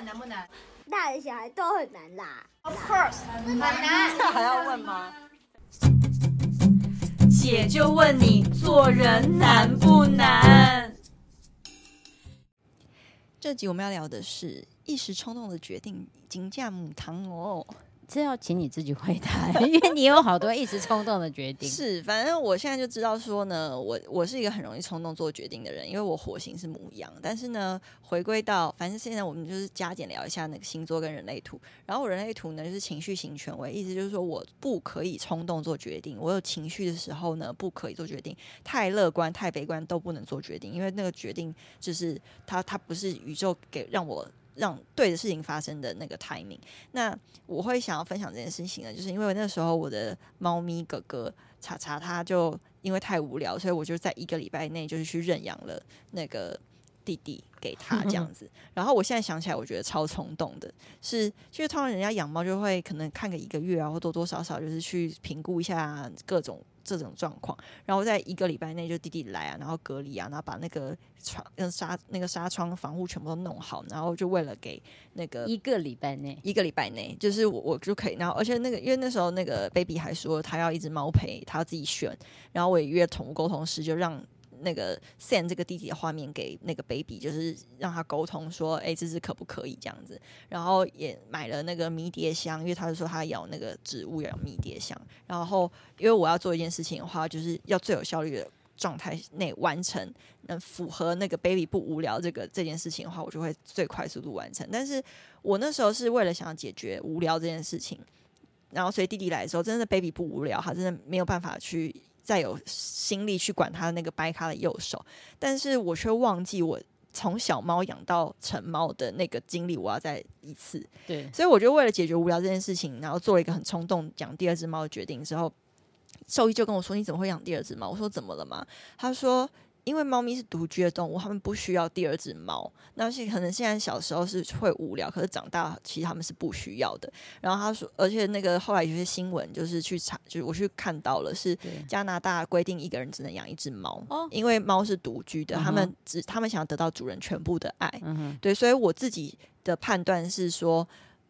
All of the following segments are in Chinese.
们难不难？大人小孩都很难啦。Of course，很难。这还要问吗？姐就问你，做人难不难？这集我们要聊的是一时冲动的决定，金价母汤哦。这要请你自己回答，因为你有好多一时冲动的决定。是，反正我现在就知道说呢，我我是一个很容易冲动做决定的人，因为我火星是母羊。但是呢，回归到，反正现在我们就是加减聊一下那个星座跟人类图。然后我人类图呢，就是情绪型权威，意思就是说我不可以冲动做决定。我有情绪的时候呢，不可以做决定。太乐观、太悲观都不能做决定，因为那个决定就是它，它不是宇宙给让我。让对的事情发生的那个 timing，那我会想要分享这件事情呢，就是因为那时候我的猫咪哥哥查查，他就因为太无聊，所以我就在一个礼拜内就是去认养了那个弟弟给他这样子。然后我现在想起来，我觉得超冲动的，是就是通常人家养猫就会可能看个一个月啊，或多多少少就是去评估一下各种。这种状况，然后在一个礼拜内就弟弟来啊，然后隔离啊，然后把那个窗、跟纱那个纱窗防护全部都弄好，然后就为了给那个一个礼拜内，一个礼拜内，就是我我就可以，然后而且那个因为那时候那个 baby 还说他要一只猫陪，他要自己选，然后我也约宠物沟通师，就让。那个 send 这个弟弟的画面给那个 baby，就是让他沟通说，哎，这是可不可以这样子？然后也买了那个迷迭香，因为他就说他要那个植物要迷迭香。然后因为我要做一件事情的话，就是要最有效率的状态内完成，能符合那个 baby 不无聊这个这件事情的话，我就会最快速度完成。但是我那时候是为了想要解决无聊这件事情，然后所以弟弟来的时候，真的 baby 不无聊，他真的没有办法去。再有心力去管他的那个掰咖的右手，但是我却忘记我从小猫养到成猫的那个经历，我要再一次。对，所以我就为了解决无聊这件事情，然后做了一个很冲动养第二只猫的决定之后，兽医就跟我说：“你怎么会养第二只猫？”我说：“怎么了嘛？”他说。因为猫咪是独居的动物，它们不需要第二只猫。那是可能现在小时候是会无聊，可是长大其实他们是不需要的。然后他说，而且那个后来有些新闻就是去查，就是我去看到了，是加拿大规定一个人只能养一只猫，因为猫是独居的，他们只他们想要得到主人全部的爱。对，所以我自己的判断是说，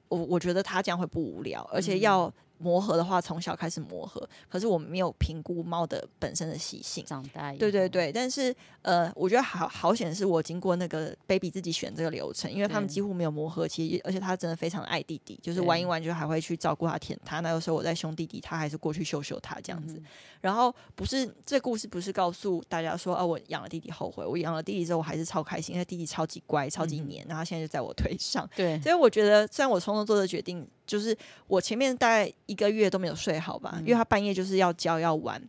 我我觉得它这样会不无聊，而且要。磨合的话，从小开始磨合。可是我没有评估猫的本身的习性。长大对对对，但是呃，我觉得好好险是我经过那个 baby 自己选这个流程，因为他们几乎没有磨合期，而且他真的非常爱弟弟，就是玩一玩就还会去照顾他、舔他。那个时候我在凶弟弟，他还是过去秀秀他这样子。嗯、然后不是这故事不是告诉大家说，哦、啊，我养了弟弟后悔。我养了弟弟之后，我还是超开心，因为弟弟超级乖、超级黏，嗯、然后现在就在我腿上。对，所以我觉得虽然我冲动做的决定。就是我前面大概一个月都没有睡好吧，因为他半夜就是要教要玩，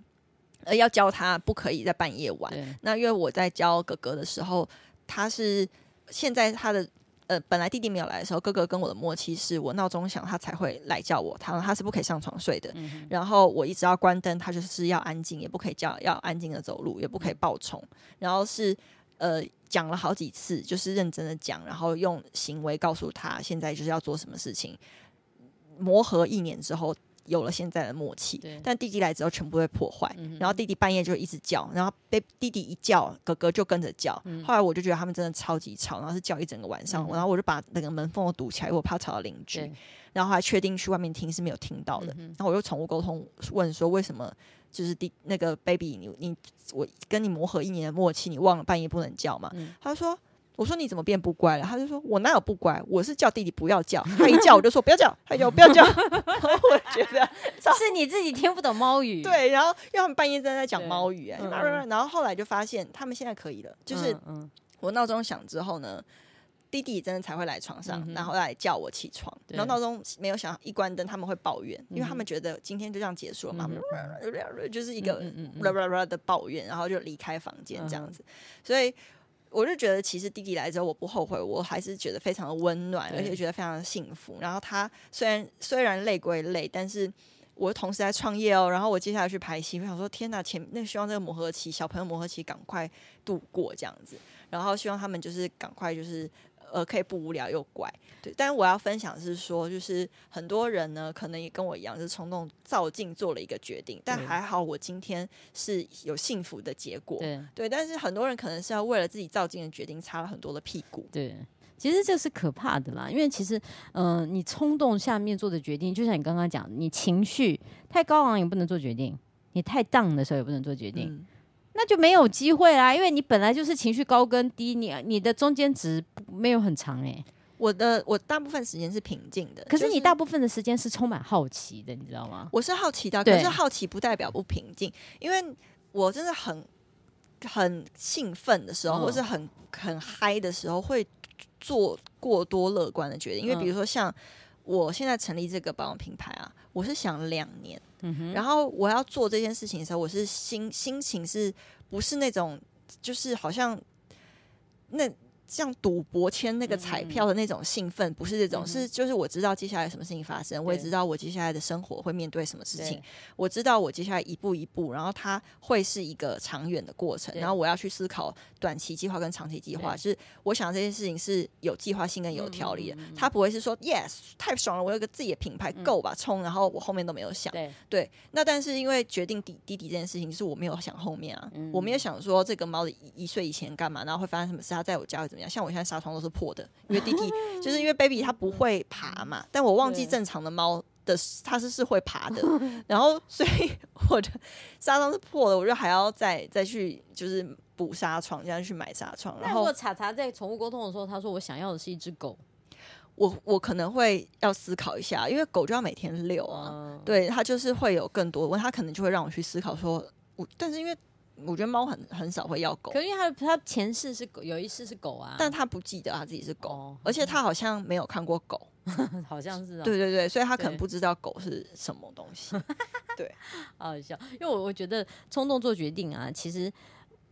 呃，要教他不可以在半夜玩。那因为我在教哥哥的时候，他是现在他的呃，本来弟弟没有来的时候，哥哥跟我的默契是我闹钟响他才会来叫我，他他是不可以上床睡的。然后我一直要关灯，他就是要安静，也不可以叫，要安静的走路，也不可以暴冲。然后是呃讲了好几次，就是认真的讲，然后用行为告诉他现在就是要做什么事情。磨合一年之后，有了现在的默契。但弟弟来之后，全部被破坏。嗯、然后弟弟半夜就一直叫，然后被弟弟一叫，哥哥就跟着叫。嗯、后来我就觉得他们真的超级吵，然后是叫一整个晚上。嗯、然后我就把那个门缝都堵起来，我怕吵到邻居。然后还确定去外面听是没有听到的。嗯、然后我又宠物沟通问说，为什么就是弟那个 baby 你你我跟你磨合一年的默契，你忘了半夜不能叫嘛？嗯、他说。我说你怎么变不乖了？他就说我哪有不乖，我是叫弟弟不要叫，他一叫我就说不要叫，他叫我不要叫。我觉得 是你自己听不懂猫语。对，然后因为他们半夜正在讲猫语，哎，然后后来就发现他们现在可以了，就是我闹钟响之后呢，弟弟真的才会来床上，然后来叫我起床。然后闹钟没有响，一关灯他们会抱怨，因为他们觉得今天就这样结束了嘛，就是一个的抱怨，然后就离开房间这样子，所以。我就觉得，其实弟弟来之后，我不后悔，我还是觉得非常的温暖，而且觉得非常的幸福。然后他虽然虽然累归累，但是我同时在创业哦。然后我接下来去拍戏，我想说，天哪，前那希望这个磨合期，小朋友磨合期赶快度过这样子。然后希望他们就是赶快就是。呃，可以不无聊又乖，对。但是我要分享的是说，就是很多人呢，可能也跟我一样，就是冲动躁进做了一个决定。但还好，我今天是有幸福的结果，对。对，但是很多人可能是要为了自己躁进的决定，擦了很多的屁股。对。其实这是可怕的啦，因为其实，嗯、呃，你冲动下面做的决定，就像你刚刚讲，你情绪太高昂也不能做决定，你太 down 的时候也不能做决定，嗯、那就没有机会啦。因为你本来就是情绪高跟低，你你的中间值没有很长哎、欸。我的我大部分时间是平静的，可是你大部分的时间是充满好奇的，你知道吗？我是好奇的，可是好奇不代表不平静，因为我真的很很兴奋的时候，嗯、或是很很嗨的时候会。做过多乐观的决定，因为比如说像我现在成立这个保养品牌啊，我是想两年，嗯，然后我要做这件事情的时候，我是心心情是不是那种就是好像那。像赌博签那个彩票的那种兴奋，不是这种，是就是我知道接下来什么事情发生，我也知道我接下来的生活会面对什么事情，我知道我接下来一步一步，然后它会是一个长远的过程，然后我要去思考短期计划跟长期计划，就是我想这件事情是有计划性跟有条理的，它不会是说 yes 太爽了，我有个自己的品牌够吧冲，然后我后面都没有想，对，那但是因为决定底弟弟这件事情是我没有想后面啊，我没有想说这个猫的一一岁以前干嘛，然后会发生什么事，它在我家会怎么样。像我现在纱窗都是破的，因为弟弟 就是因为 baby 它不会爬嘛，但我忘记正常的猫的它是是会爬的，然后所以我的纱窗是破的，我就还要再再去就是补纱窗，这样去买纱窗。然后如果查查在宠物沟通的时候，他说我想要的是一只狗，我我可能会要思考一下，因为狗就要每天遛啊，嗯、对，它就是会有更多的问，它可能就会让我去思考说，我但是因为。我觉得猫很很少会要狗，可是因为它它前世是狗，有一世是狗啊，但它不记得它自己是狗，哦、而且它好像没有看过狗，好像是、哦，对对对，所以它可能不知道狗是什么东西，对，对。好好笑，因为我我觉得冲动做决定啊，其实。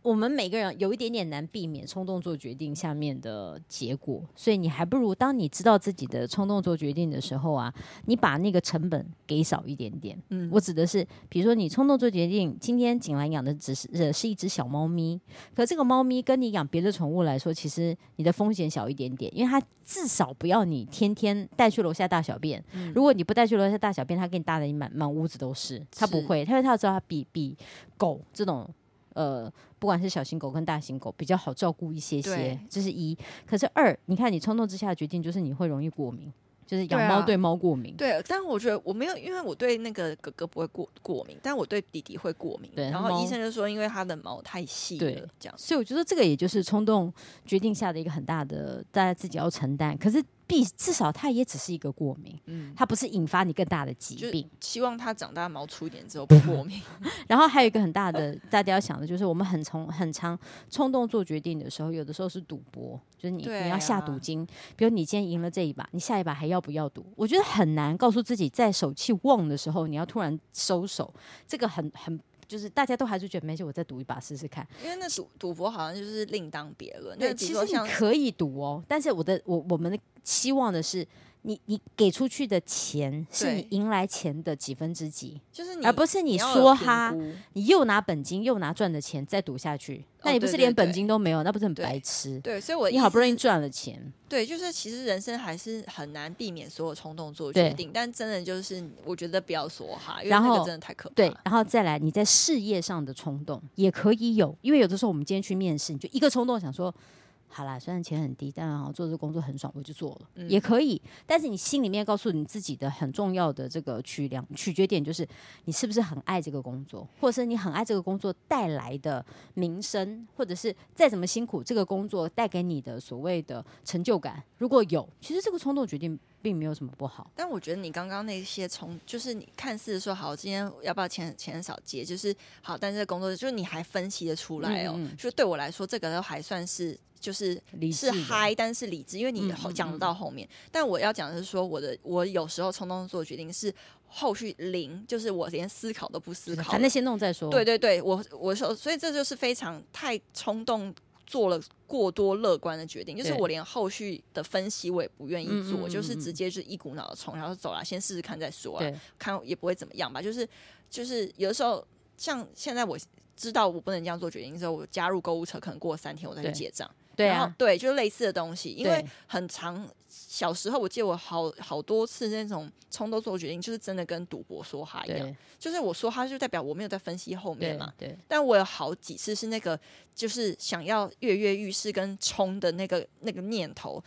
我们每个人有一点点难避免冲动做决定下面的结果，所以你还不如当你知道自己的冲动做决定的时候啊，你把那个成本给少一点点。嗯，我指的是，比如说你冲动做决定，今天景兰养的只是呃是一只小猫咪，可这个猫咪跟你养别的宠物来说，其实你的风险小一点点，因为它至少不要你天天带去楼下大小便。嗯，如果你不带去楼下大小便，它给你大的满满屋子都是，它不会，因为它要知道它比比狗这种。呃，不管是小型狗跟大型狗，比较好照顾一些些，这是一。可是二，你看你冲动之下的决定，就是你会容易过敏，就是养猫对猫过敏。对，啊、对，但我觉得我没有，因为我对那个哥哥不会过过敏，但我对弟弟会过敏。对，然后医生就说，因为他的毛太细了，对这样。所以我觉得这个也就是冲动决定下的一个很大的，大家自己要承担。可是。必至少它也只是一个过敏，嗯，它不是引发你更大的疾病。希望它长大毛粗一点之后不过敏。然后还有一个很大的，大家要想的就是，我们很从很常冲动做决定的时候，有的时候是赌博，就是你、啊、你要下赌金。比如你今天赢了这一把，你下一把还要不要赌？我觉得很难告诉自己，在手气旺的时候，你要突然收手，这个很很。就是大家都还是觉得没事，我再赌一把试试看。因为那赌赌博好像就是另当别论。对，其实你可以赌哦，但是我的我我们的期望的是。你你给出去的钱是你赢来钱的几分之几？就是你，而不是你说哈，你又拿本金又拿赚的钱再赌下去，那你不是连本金都没有，那不是很白痴？对，所以我你好不容易赚了钱，对，就是其实人生还是很难避免所有冲动做决定，但真的就是我觉得不要说哈，因为那个真的太可怕。对，然后再来你在事业上的冲动也可以有，因为有的时候我们今天去面试，你就一个冲动想说。好啦，虽然钱很低，但好做这个工作很爽，我就做了，嗯、也可以。但是你心里面告诉你自己的很重要的这个取量取决点，就是你是不是很爱这个工作，或者是你很爱这个工作带来的名声，或者是再怎么辛苦，这个工作带给你的所谓的成就感，如果有，其实这个冲动决定并没有什么不好。但我觉得你刚刚那些从，就是你看似说好，今天要不要钱钱少结，就是好，但是这个工作就是你还分析得出来哦，嗯嗯就对我来说，这个都还算是。就是是嗨，但是理智，因为你讲得到后面。但我要讲的是说，我的我有时候冲动做决定是后续零，就是我连思考都不思考，反正先弄再说。对对对，我我说，所以这就是非常太冲动，做了过多乐观的决定，就是我连后续的分析我也不愿意做，对就是直接就一股脑的冲，然后走了，先试试看再说啊，看也不会怎么样吧。就是就是有的时候，像现在我知道我不能这样做决定的时候，我加入购物车，可能过三天我再去结账。对啊，对，就是类似的东西，因为很长。小时候我记得我好好多次那种冲动做决定，就是真的跟赌博说哈一样，就是我说哈就代表我没有在分析后面嘛。对，对但我有好几次是那个，就是想要跃跃欲试跟冲的那个那个念头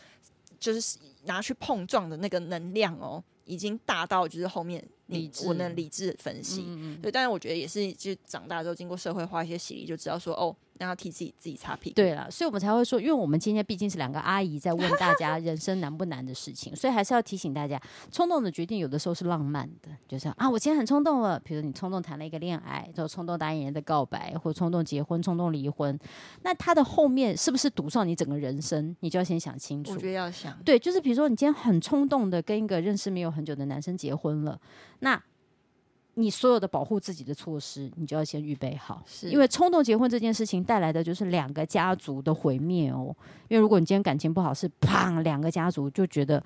就是拿去碰撞的那个能量哦，已经大到就是后面你我能理智分析，嗯嗯对。但是我觉得也是，就长大之后经过社会化一些洗礼，就知道说哦。让他替自己自己擦屁股。对了，所以我们才会说，因为我们今天毕竟是两个阿姨在问大家 人生难不难的事情，所以还是要提醒大家，冲动的决定有的时候是浪漫的，就是啊，我今天很冲动了，比如你冲动谈了一个恋爱，就冲动答应人的告白，或冲动结婚、冲动离婚，那他的后面是不是堵上你整个人生？你就要先想清楚。我觉得要想。对，就是比如说你今天很冲动的跟一个认识没有很久的男生结婚了，那。你所有的保护自己的措施，你就要先预备好，是因为冲动结婚这件事情带来的就是两个家族的毁灭哦。因为如果你今天感情不好，是砰，两个家族就觉得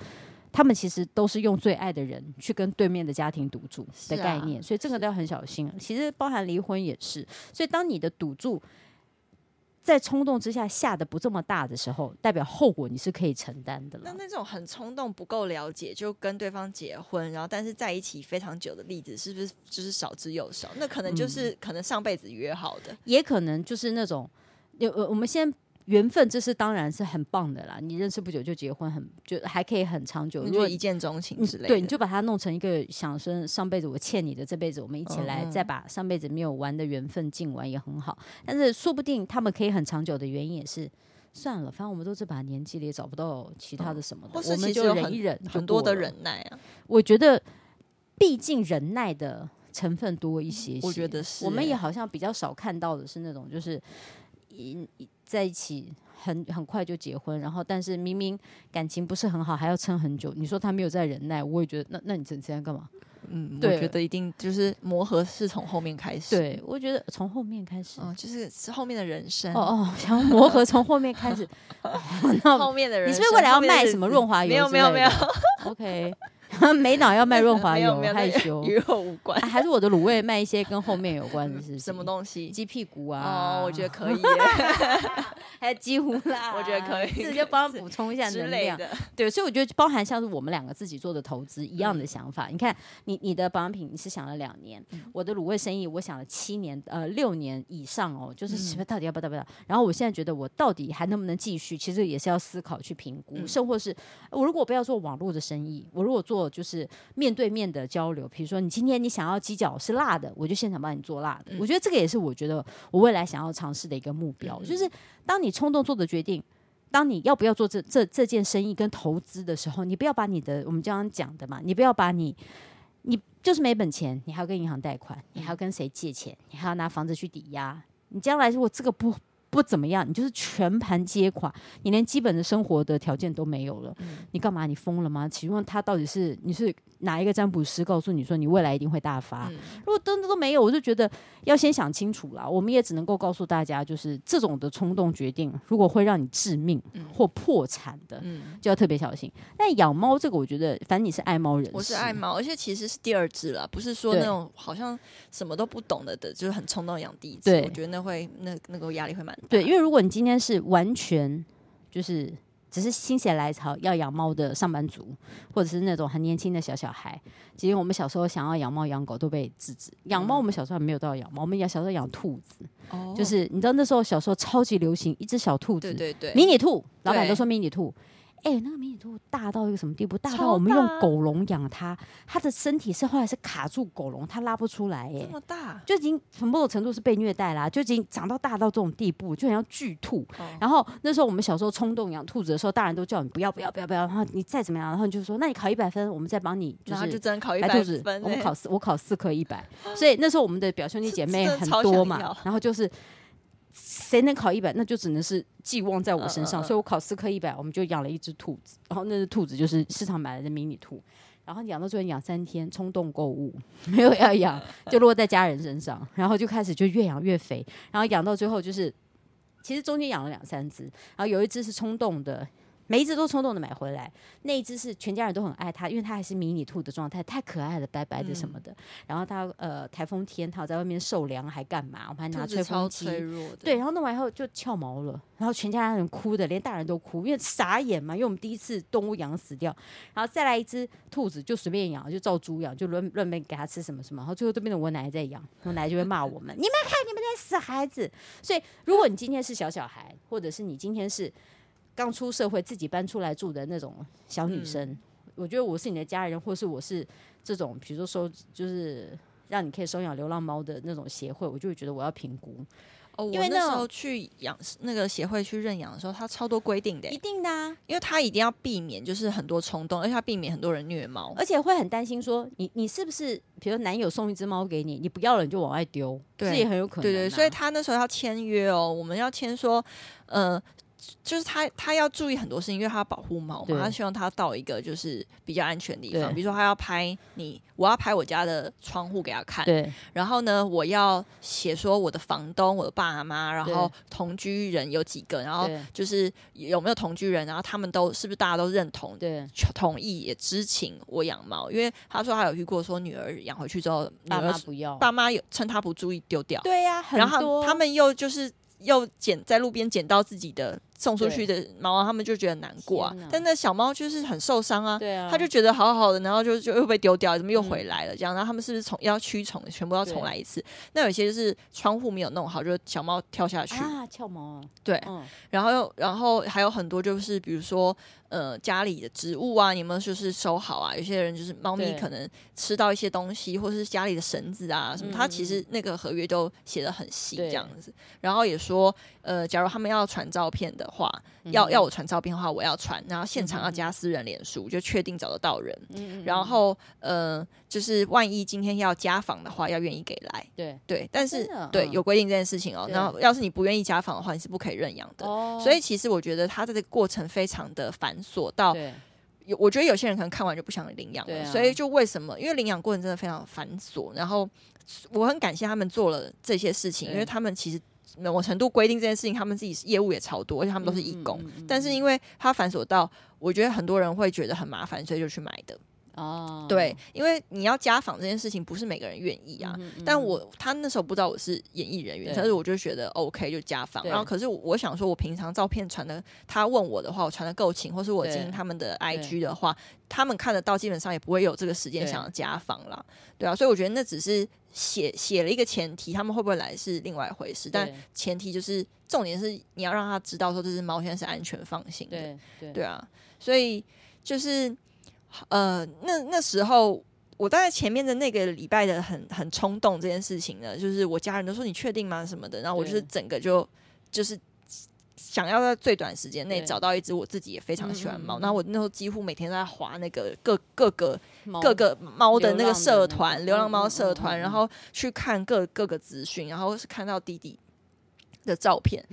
他们其实都是用最爱的人去跟对面的家庭赌注的概念，啊、所以这个都要很小心。其实包含离婚也是，所以当你的赌注。在冲动之下下的不这么大的时候，代表后果你是可以承担的了。那那种很冲动、不够了解就跟对方结婚，然后但是在一起非常久的例子，是不是就是少之又少？那可能就是可能上辈子约好的，嗯、也可能就是那种有我们先。缘分这是当然是很棒的啦，你认识不久就结婚很，很就还可以很长久，如果一见钟情之类的。对，你就把它弄成一个想说上辈子我欠你的，这辈子我们一起来，再把上辈子没有完的缘分尽完也很好。但是说不定他们可以很长久的原因也是算了，反正我们都这把年纪了，也找不到其他的什么的，嗯、我们就忍一忍，很多的忍耐啊。我觉得毕竟忍耐的成分多一些些，我觉得是。我们也好像比较少看到的是那种就是一在一起。很很快就结婚，然后但是明明感情不是很好，还要撑很久。你说他没有在忍耐，我也觉得那那你整天干嘛？嗯，对，我觉得一定就是磨合是从后面开始。对，我觉得从后面开始，嗯，就是是后面的人生。哦哦，想磨合从后面开始，后面的人生，你是不是未来要卖什么润滑油？没有没有没有，OK。没脑要卖润滑油，害羞与我无关。还是我的卤味卖一些跟后面有关的，是什么东西？鸡屁股啊？哦，我觉得可以。还有鸡胡啦，我觉得可以。直接帮他补充一下能量。对，所以我觉得包含像是我们两个自己做的投资一样的想法。你看，你你的保养品你是想了两年，我的卤味生意我想了七年，呃，六年以上哦，就是到底要不要不要？然后我现在觉得我到底还能不能继续？其实也是要思考去评估，甚或是我如果不要做网络的生意，我如果做。就是面对面的交流，比如说你今天你想要鸡脚是辣的，我就现场帮你做辣的。嗯、我觉得这个也是我觉得我未来想要尝试的一个目标。嗯、就是当你冲动做的决定，当你要不要做这这这件生意跟投资的时候，你不要把你的我们刚刚讲的嘛，你不要把你你就是没本钱，你还要跟银行贷款，你还要跟谁借钱，你还要拿房子去抵押，你将来如果这个不。不怎么样，你就是全盘接垮，你连基本的生活的条件都没有了，嗯、你干嘛？你疯了吗？请问他到底是你是哪一个占卜师告诉你说你未来一定会大发？嗯、如果真的都没有，我就觉得要先想清楚啦。我们也只能够告诉大家，就是这种的冲动决定，如果会让你致命或破产的，嗯、就要特别小心。但养猫这个，我觉得反正你是爱猫人，我是爱猫，而且其实是第二只了，不是说那种好像什么都不懂的的，就是很冲动养第一只。我觉得那会那那个压力会蛮大。对，因为如果你今天是完全就是只是心血来潮要养猫的上班族，或者是那种很年轻的小小孩，其实我们小时候想要养猫养狗都被制止。养猫我们小时候还没有到养猫，我们养小时候养兔子，哦、就是你知道那时候小时候超级流行一只小兔子，对对对，迷你兔，老板都说迷你兔。哎、欸，那个迷你兔大到一个什么地步？大到我们用狗笼养它，它的身体是后来是卡住狗笼，它拉不出来。哎，这么大，就已经很某种程度是被虐待啦、啊，就已经长到大到这种地步，就很像巨兔。哦、然后那时候我们小时候冲动养兔子的时候，大人都叫你不要不要不要不要，然后你再怎么样，然后你就说，那你考一百分，我们再帮你，就是就真考一百分、欸。我们考四，我考四科一百，所以那时候我们的表兄弟姐妹很多嘛，然后就是。谁能考一百，那就只能是寄望在我身上。Uh, uh, uh. 所以我考四科一百，我们就养了一只兔子。然后那只兔子就是市场买来的迷你兔。然后养到最后养三天，冲动购物，没有要养，就落在家人身上。然后就开始就越养越肥。然后养到最后就是，其实中间养了两三只。然后有一只是冲动的。每一只都冲动的买回来，那一只是全家人都很爱它，因为它还是迷你兔的状态，太可爱了，白白的什么的。嗯、然后它呃台风天，它在外面受凉还干嘛？我们还拿吹风机，对，然后弄完以后就翘毛了，然后全家人哭的，连大人都哭，因为傻眼嘛，因为我们第一次动物养死掉，然后再来一只兔子就随便养，就照猪养，就乱乱给它吃什么什么，然后最后都变成我奶奶在养，我奶奶就会骂我们，你们看你们在死孩子。所以如果你今天是小小孩，或者是你今天是。刚出社会自己搬出来住的那种小女生，嗯、我觉得我是你的家人，或是我是这种，比如说收就是让你可以收养流浪猫的那种协会，我就会觉得我要评估。哦，因为那时候去养那个协会去认养的时候，他超多规定的，一定的啊，因为他一定要避免就是很多冲动，而且他避免很多人虐猫，而且会很担心说你你是不是，比如男友送一只猫给你，你不要了你就往外丢，这也很有可能、对对，所以他那时候要签约哦，我们要签说，呃。就是他，他要注意很多事情，因为他要保护猫嘛，他希望他到一个就是比较安全的地方。比如说，他要拍你，我要拍我家的窗户给他看。对。然后呢，我要写说我的房东、我的爸妈，然后同居人有几个，然后就是有没有同居人，然后他们都是不是大家都认同、对同意也知情我养猫，因为他说他有遇过说女儿养回去之后，爸妈不要，爸妈有趁他不注意丢掉。对呀、啊，然后他们又就是。又捡在路边捡到自己的送出去的猫啊，他们就觉得难过啊。但那小猫就是很受伤啊，对啊，他就觉得好好的，然后就就又被丢掉，怎么又回来了？这样，然后他们是不是从要驱虫，全部要重来一次？那有些就是窗户没有弄好，就是小猫跳下去啊，翘毛啊，对，然后又然后还有很多就是比如说。呃，家里的植物啊，你们就是收好啊。有些人就是猫咪可能吃到一些东西，或是家里的绳子啊什么，他其实那个合约都写的很细这样子。然后也说，呃，假如他们要传照片的话，要要我传照片的话，我要传，然后现场要加私人脸书，就确定找得到人。然后呃，就是万一今天要家访的话，要愿意给来。对对，但是对有规定这件事情哦。然后要是你不愿意家访的话，你是不可以认养的。所以其实我觉得他这个过程非常的繁。琐到有，我觉得有些人可能看完就不想领养了，所以就为什么？因为领养过程真的非常繁琐。然后我很感谢他们做了这些事情，因为他们其实某种程度规定这件事情，他们自己业务也超多，而且他们都是义工。但是因为他繁琐到，我觉得很多人会觉得很麻烦，所以就去买的。哦，对，因为你要家访这件事情，不是每个人愿意啊。嗯嗯、但我他那时候不知道我是演艺人员，但是我就觉得 OK 就家访。然后可是我想说，我平常照片传的，他问我的话，我传的够勤，或是我经营他们的 IG 的话，他们看得到，基本上也不会有这个时间想要家访啦。对啊，所以我觉得那只是写写了一个前提，他们会不会来是另外一回事。但前提就是重点是你要让他知道说这只猫现在是安全放心的。对对，对啊，所以就是。呃，那那时候我大概前面的那个礼拜的很很冲动这件事情呢，就是我家人都说你确定吗什么的，然后我就是整个就就是想要在最短时间内找到一只我自己也非常喜欢猫，那我那时候几乎每天都在划那个各各个各个猫的那个社团，流浪猫社团，然后去看各各个资讯，然后是看到弟弟的照片，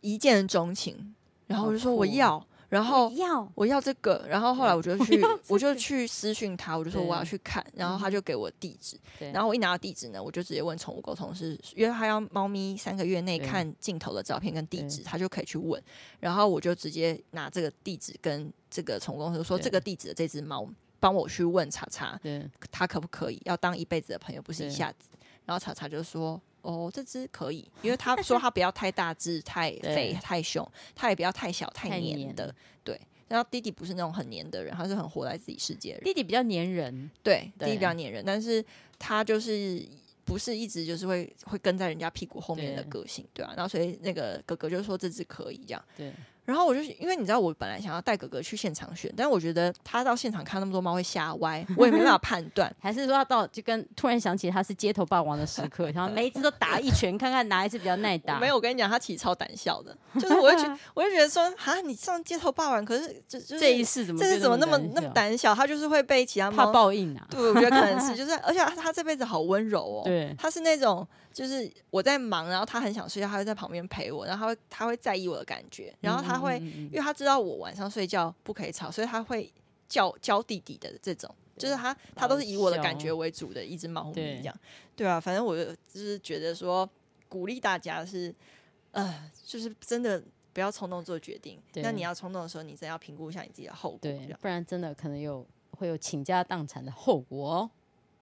一见钟情，然后我就说我要。然后要我要这个，然后后来我就去，我就去私讯他，我就说我要去看，然后他就给我地址，然后我一拿到地址呢，我就直接问宠物沟通师，因为他要猫咪三个月内看镜头的照片跟地址，他就可以去问，然后我就直接拿这个地址跟这个宠物公司说，这个地址的这只猫帮我去问查查，他可不可以要当一辈子的朋友，不是一下子，然后查查就说。哦，这只可以，因为他说他不要太大只、太肥、太凶，他也不要太小、太黏的。对，然后弟弟不是那种很黏的人，他是很活在自己世界的人。弟弟比较黏人，对，弟弟比较黏人，但是他就是不是一直就是会会跟在人家屁股后面的个性，对啊。然后所以那个哥哥就说这只可以这样，对。然后我就因为你知道，我本来想要带哥哥去现场选，但是我觉得他到现场看那么多猫会吓歪，我也没办法判 断。还是说他到就跟突然想起他是街头霸王的时刻，然后每一只都打一拳，看看哪一只比较耐打。没有，我跟你讲，他其实超胆小的，就是我就觉得，我就觉得说，啊，你上街头霸王，可是就就这一世怎么这是怎么那么那么胆小？他就是会被其他猫怕报应啊。对，我觉得可能是，就是而且他，他这辈子好温柔哦，对，他是那种。就是我在忙，然后他很想睡觉，他会在旁边陪我，然后他会他会在意我的感觉，然后他会，因为他知道我晚上睡觉不可以吵，所以他会叫教弟弟的这种，就是他他都是以我的感觉为主的一只猫咪这样，对啊，反正我就是觉得说鼓励大家是，呃，就是真的不要冲动做决定，那你要冲动的时候，你真要评估一下你自己的后果，对，不然真的可能有会有倾家荡产的后果哦。